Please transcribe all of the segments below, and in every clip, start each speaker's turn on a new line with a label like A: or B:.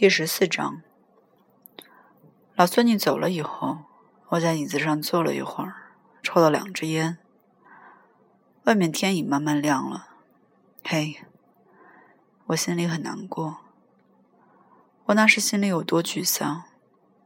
A: 第十四章，老孙女走了以后，我在椅子上坐了一会儿，抽了两支烟。外面天已慢慢亮了，嘿，我心里很难过。我那时心里有多沮丧，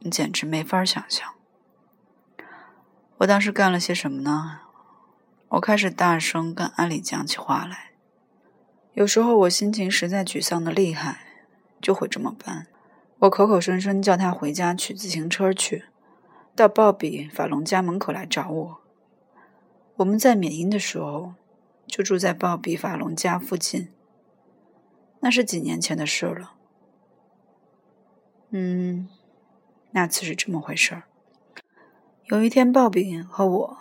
A: 你简直没法想象。我当时干了些什么呢？我开始大声跟安里讲起话来。有时候我心情实在沮丧的厉害。就会这么办。我口口声声叫他回家取自行车去，到鲍比法隆家门口来找我。我们在缅因的时候，就住在鲍比法隆家附近。那是几年前的事了。嗯，那次是这么回事儿。有一天，鲍比和我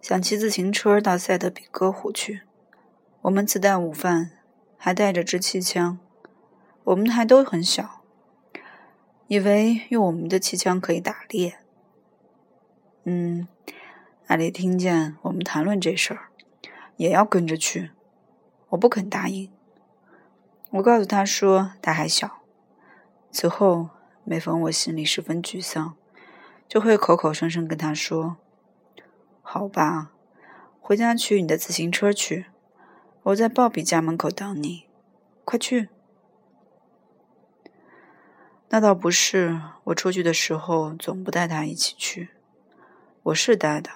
A: 想骑自行车到塞德比戈湖去。我们自带午饭，还带着支气枪。我们还都很小，以为用我们的气枪可以打猎。嗯，艾丽听见我们谈论这事儿，也要跟着去。我不肯答应。我告诉他说他还小。此后，每逢我心里十分沮丧，就会口口声声跟他说：“好吧，回家取你的自行车去，我在鲍比家门口等你，快去。”那倒不是，我出去的时候总不带他一起去。我是带的，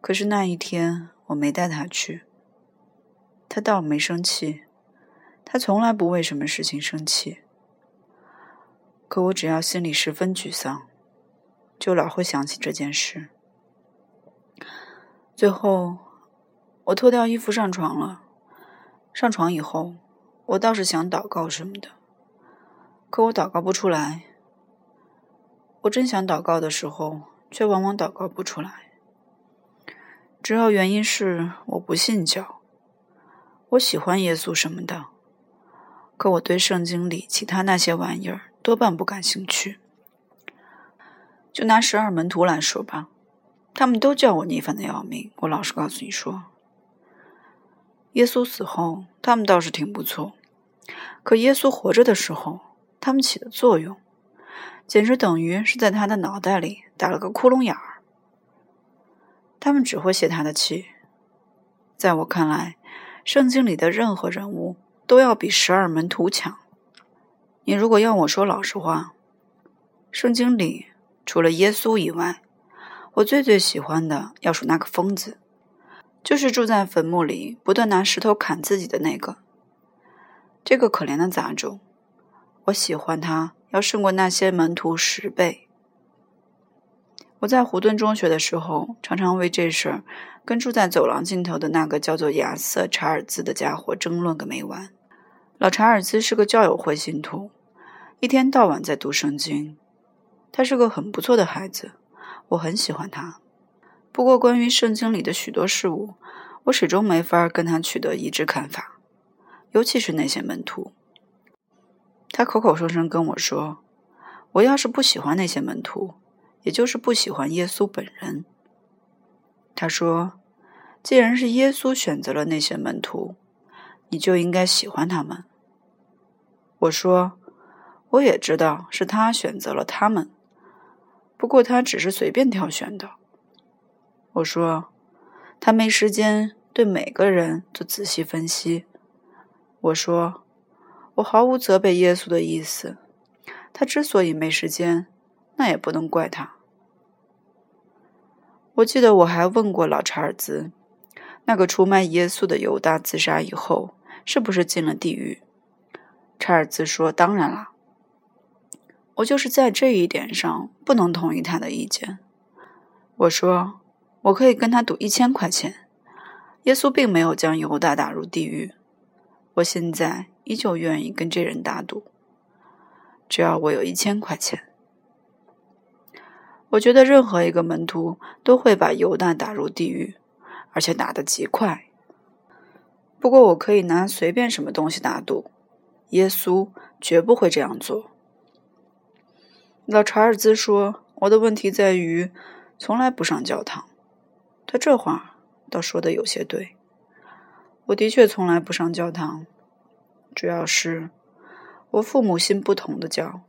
A: 可是那一天我没带他去。他倒没生气，他从来不为什么事情生气。可我只要心里十分沮丧，就老会想起这件事。最后，我脱掉衣服上床了。上床以后，我倒是想祷告什么的。可我祷告不出来。我真想祷告的时候，却往往祷告不出来。主要原因是我不信教。我喜欢耶稣什么的，可我对圣经里其他那些玩意儿多半不感兴趣。就拿十二门徒来说吧，他们都叫我逆反的要命。我老实告诉你说，耶稣死后，他们倒是挺不错。可耶稣活着的时候，他们起的作用，简直等于是在他的脑袋里打了个窟窿眼儿。他们只会泄他的气。在我看来，圣经里的任何人物都要比十二门徒强。你如果要我说老实话，圣经里除了耶稣以外，我最最喜欢的要数那个疯子，就是住在坟墓里不断拿石头砍自己的那个。这个可怜的杂种。我喜欢他，要胜过那些门徒十倍。我在胡顿中学的时候，常常为这事儿跟住在走廊尽头的那个叫做亚瑟·查尔兹的家伙争论个没完。老查尔兹是个教友会信徒，一天到晚在读圣经。他是个很不错的孩子，我很喜欢他。不过，关于圣经里的许多事物，我始终没法跟他取得一致看法，尤其是那些门徒。他口口声声跟我说：“我要是不喜欢那些门徒，也就是不喜欢耶稣本人。”他说：“既然是耶稣选择了那些门徒，你就应该喜欢他们。”我说：“我也知道是他选择了他们，不过他只是随便挑选的。”我说：“他没时间对每个人做仔细分析。”我说。我毫无责备耶稣的意思，他之所以没时间，那也不能怪他。我记得我还问过老查尔兹，那个出卖耶稣的犹大自杀以后，是不是进了地狱？查尔兹说：“当然啦。”我就是在这一点上不能同意他的意见。我说：“我可以跟他赌一千块钱，耶稣并没有将犹大打入地狱。”我现在。依旧愿意跟这人打赌，只要我有一千块钱。我觉得任何一个门徒都会把犹大打入地狱，而且打得极快。不过我可以拿随便什么东西打赌，耶稣绝不会这样做。老查尔兹说：“我的问题在于从来不上教堂。”他这话倒说的有些对，我的确从来不上教堂。主要是，我父母信不同的教，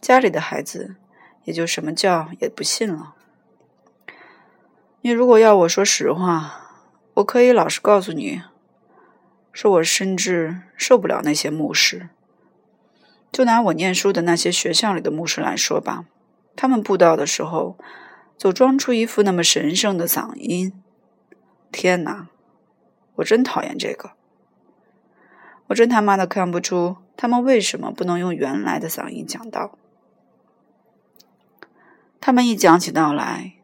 A: 家里的孩子也就什么教也不信了。你如果要我说实话，我可以老实告诉你，说我甚至受不了那些牧师。就拿我念书的那些学校里的牧师来说吧，他们布道的时候，总装出一副那么神圣的嗓音。天哪，我真讨厌这个！我真他妈的看不出他们为什么不能用原来的嗓音讲道。他们一讲起道来，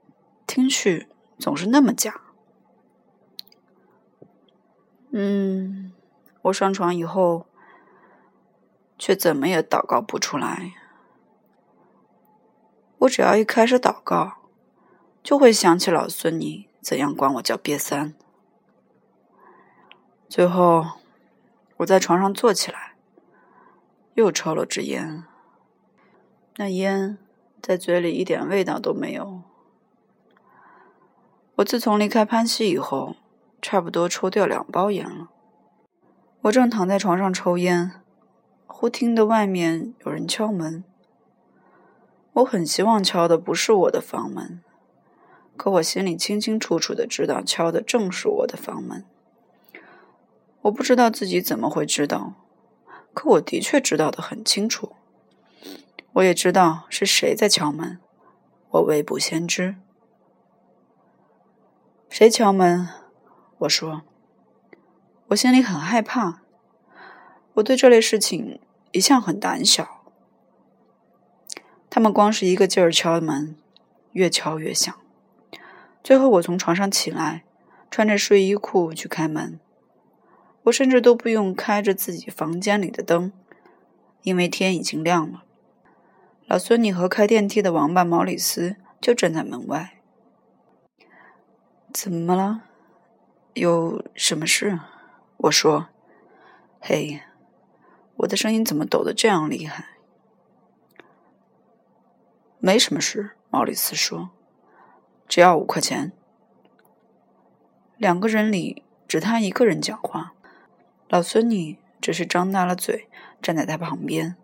A: 听去。总是那么假。嗯，我上床以后，却怎么也祷告不出来。我只要一开始祷告，就会想起老孙你怎样管我叫瘪三。最后，我在床上坐起来，又抽了支烟。那烟在嘴里一点味道都没有。我自从离开潘西以后，差不多抽掉两包烟了。我正躺在床上抽烟，忽听得外面有人敲门。我很希望敲的不是我的房门，可我心里清清楚楚的知道，敲的正是我的房门。我不知道自己怎么会知道，可我的确知道的很清楚。我也知道是谁在敲门，我未卜先知。谁敲门？我说，我心里很害怕。我对这类事情一向很胆小。他们光是一个劲儿敲门，越敲越响。最后，我从床上起来，穿着睡衣裤去开门。我甚至都不用开着自己房间里的灯，因为天已经亮了。老孙女和开电梯的王八毛里斯就站在门外。怎么了？有什么事？我说：“嘿，我的声音怎么抖得这样厉害？”没什么事，毛里斯说：“只要五块钱。”两个人里只他一个人讲话，老孙女只是张大了嘴，站在他旁边。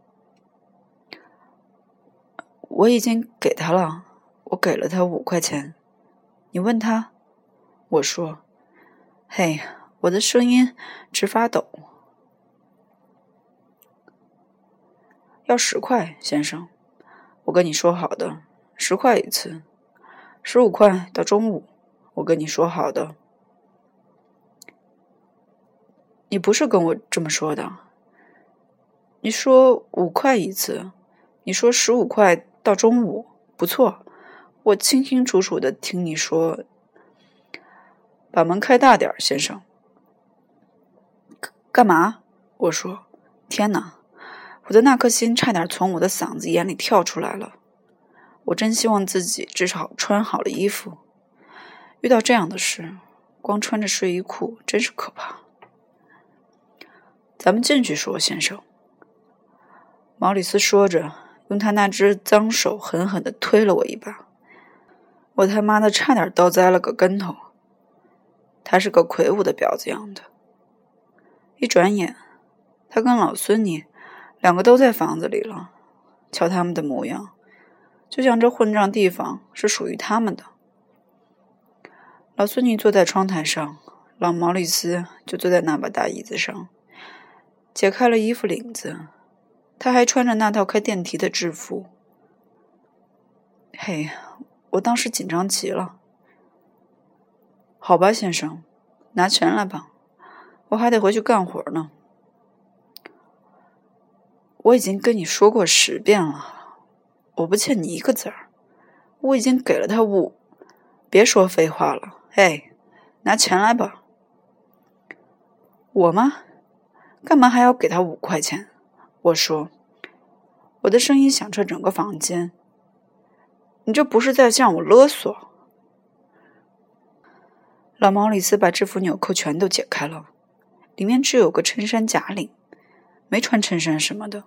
A: 我已经给他了，我给了他五块钱。你问他。我说：“嘿，我的声音直发抖。要十块，先生，我跟你说好的，十块一次，十五块到中午，我跟你说好的。你不是跟我这么说的？你说五块一次，你说十五块到中午，不错，我清清楚楚的听你说。”把门开大点先生。干嘛？我说：“天哪，我的那颗心差点从我的嗓子眼里跳出来了。我真希望自己至少穿好了衣服。遇到这样的事，光穿着睡衣裤真是可怕。”咱们进去说，先生。毛里斯说着，用他那只脏手狠狠的推了我一把。我他妈的差点倒栽了个跟头。他是个魁梧的婊子样的。一转眼，他跟老孙女两个都在房子里了。瞧他们的模样，就像这混账地方是属于他们的。老孙女坐在窗台上，老毛里斯就坐在那把大椅子上，解开了衣服领子。他还穿着那套开电梯的制服。嘿，我当时紧张极了。好吧，先生，拿钱来吧，我还得回去干活呢。我已经跟你说过十遍了，我不欠你一个子儿，我已经给了他五。别说废话了，嘿，拿钱来吧。我吗？干嘛还要给他五块钱？我说，我的声音响彻整个房间。你这不是在向我勒索？老毛里斯把制服纽扣全都解开了，里面只有个衬衫假领，没穿衬衫什么的。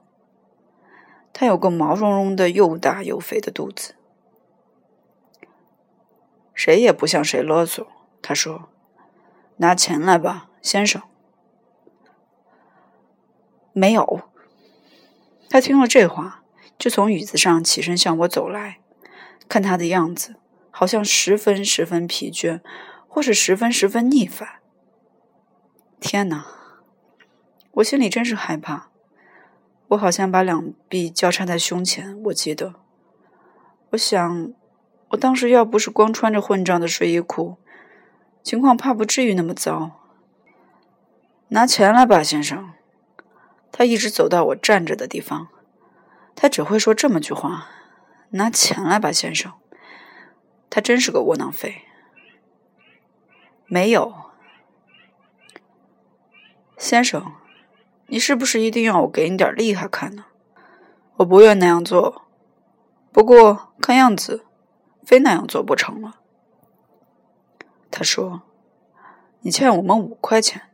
A: 他有个毛茸茸的又大又肥的肚子。谁也不向谁勒索，他说：“拿钱来吧，先生。”没有。他听了这话，就从椅子上起身向我走来，看他的样子，好像十分十分疲倦，或是十分十分逆反。天哪！我心里真是害怕。我好像把两臂交叉在胸前。我记得，我想，我当时要不是光穿着混账的睡衣裤，情况怕不至于那么糟。拿钱来吧，先生。他一直走到我站着的地方，他只会说这么句话：“拿钱来吧，先生。”他真是个窝囊废。没有，先生，你是不是一定要我给你点厉害看呢？我不愿那样做，不过看样子，非那样做不成了。他说：“你欠我们五块钱。”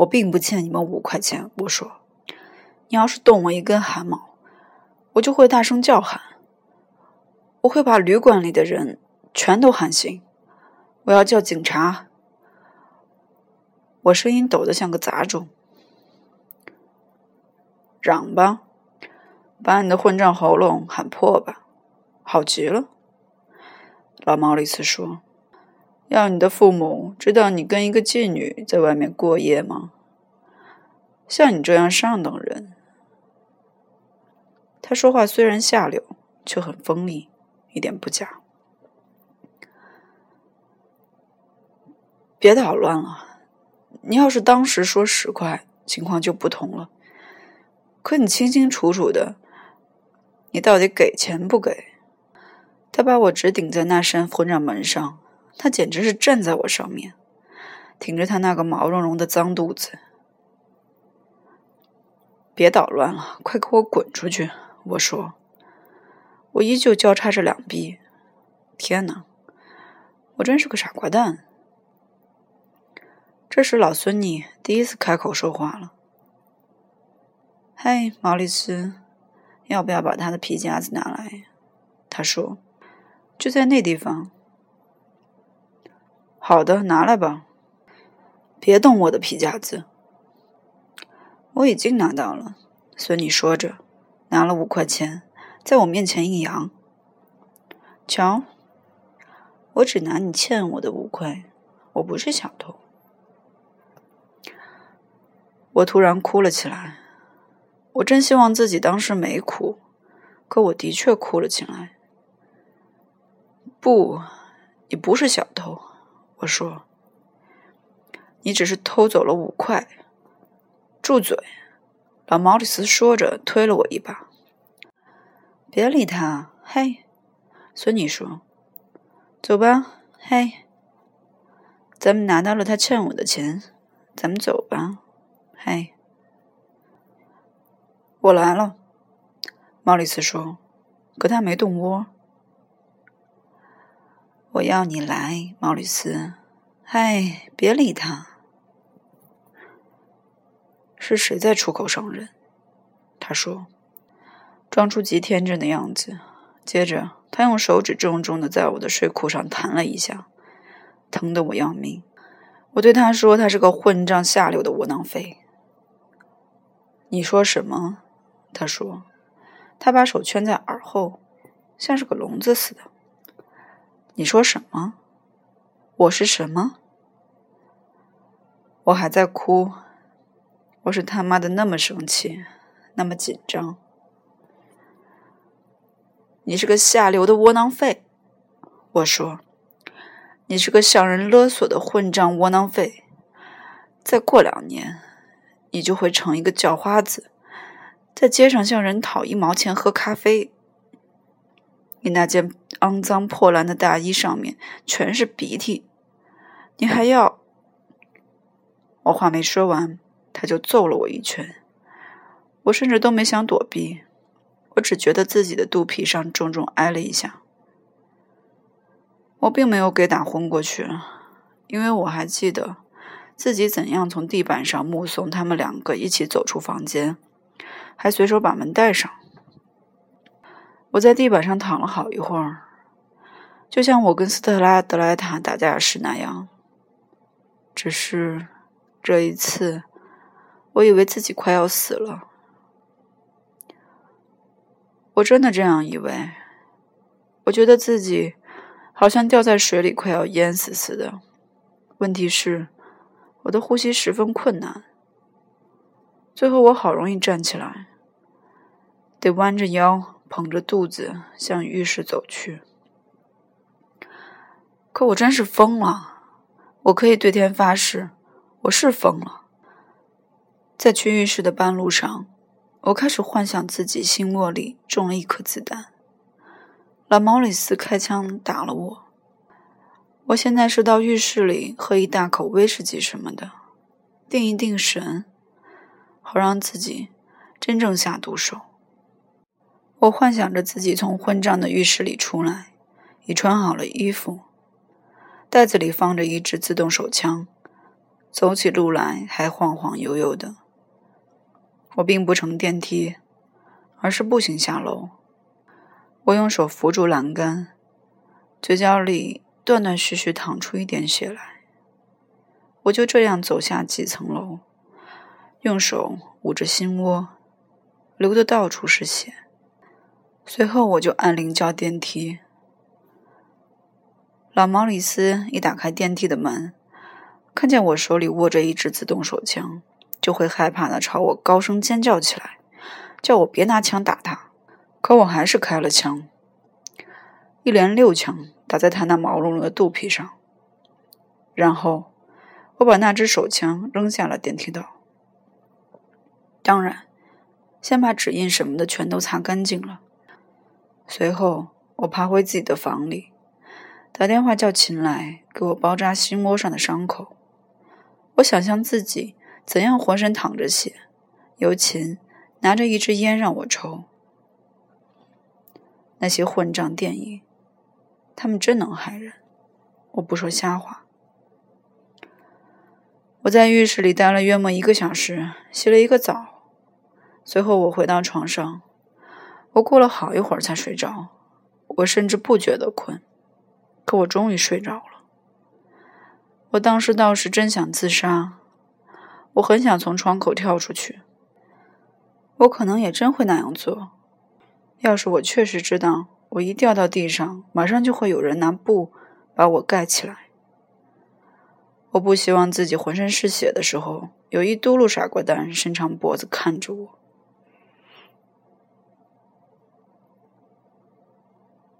A: 我并不欠你们五块钱。我说：“你要是动我一根汗毛，我就会大声叫喊，我会把旅馆里的人全都喊醒，我要叫警察。”我声音抖得像个杂种。嚷吧，把你的混账喉咙喊破吧，好极了。老毛里斯说。要你的父母知道你跟一个妓女在外面过夜吗？像你这样上等人，他说话虽然下流，却很锋利，一点不假。别捣乱了，你要是当时说十块，情况就不同了。可你清清楚楚的，你到底给钱不给？他把我直顶在那扇混账门上。他简直是站在我上面，挺着他那个毛茸茸的脏肚子。别捣乱了，快给我滚出去！我说，我依旧交叉着两臂。天哪，我真是个傻瓜蛋。这时，老孙女第一次开口说话了：“嗨，毛里斯，要不要把他的皮夹子拿来？”他说：“就在那地方。”好的，拿来吧。别动我的皮夹子。我已经拿到了。孙女说着，拿了五块钱，在我面前一扬。瞧，我只拿你欠我的五块，我不是小偷。我突然哭了起来。我真希望自己当时没哭，可我的确哭了起来。不，你不是小偷。我说：“你只是偷走了五块。”住嘴！老毛里斯说着，推了我一把。别理他，嘿。孙女说：“走吧，嘿。咱们拿到了他欠我的钱，咱们走吧，嘿。”我来了，毛里斯说，可他没动窝。我要你来，毛里斯。嗨，别理他。是谁在出口伤人？他说，装出极天真的样子。接着，他用手指重重的在我的睡裤上弹了一下，疼得我要命。我对他说：“他是个混账下流的窝囊废。”你说什么？他说。他把手圈在耳后，像是个聋子似的。你说什么？我是什么？我还在哭。我是他妈的那么生气，那么紧张。你是个下流的窝囊废。我说，你是个向人勒索的混账窝囊废。再过两年，你就会成一个叫花子，在街上向人讨一毛钱喝咖啡。你那件肮脏破烂的大衣上面全是鼻涕，你还要……我话没说完，他就揍了我一拳。我甚至都没想躲避，我只觉得自己的肚皮上重重挨了一下。我并没有给打昏过去，因为我还记得自己怎样从地板上目送他们两个一起走出房间，还随手把门带上。我在地板上躺了好一会儿，就像我跟斯特拉德莱塔打架时那样。只是这一次，我以为自己快要死了。我真的这样以为。我觉得自己好像掉在水里，快要淹死似的。问题是，我的呼吸十分困难。最后，我好容易站起来，得弯着腰，捧着肚子向浴室走去。可我真是疯了！我可以对天发誓，我是疯了。在去浴室的半路上，我开始幻想自己心窝里中了一颗子弹，老毛里斯开枪打了我。我现在是到浴室里喝一大口威士忌什么的，定一定神。好让自己真正下毒手。我幻想着自己从混账的浴室里出来，已穿好了衣服，袋子里放着一支自动手枪，走起路来还晃晃悠悠的。我并不乘电梯，而是步行下楼。我用手扶住栏杆，嘴角里断断续续淌出一点血来。我就这样走下几层楼。用手捂着心窝，流的到处是血。随后我就按铃叫电梯。老毛里斯一打开电梯的门，看见我手里握着一支自动手枪，就会害怕的朝我高声尖叫起来，叫我别拿枪打他。可我还是开了枪，一连六枪打在他那毛茸茸的肚皮上。然后我把那只手枪扔下了电梯道。当然，先把指印什么的全都擦干净了。随后，我爬回自己的房里，打电话叫秦来给我包扎心窝上的伤口。我想象自己怎样浑身淌着血，由秦拿着一支烟让我抽。那些混账电影，他们真能害人。我不说瞎话。我在浴室里待了约莫一个小时，洗了一个澡。随后我回到床上，我过了好一会儿才睡着。我甚至不觉得困，可我终于睡着了。我当时倒是真想自杀，我很想从窗口跳出去。我可能也真会那样做，要是我确实知道，我一掉到地上，马上就会有人拿布把我盖起来。我不希望自己浑身是血的时候，有一嘟噜傻瓜蛋伸长脖子看着我。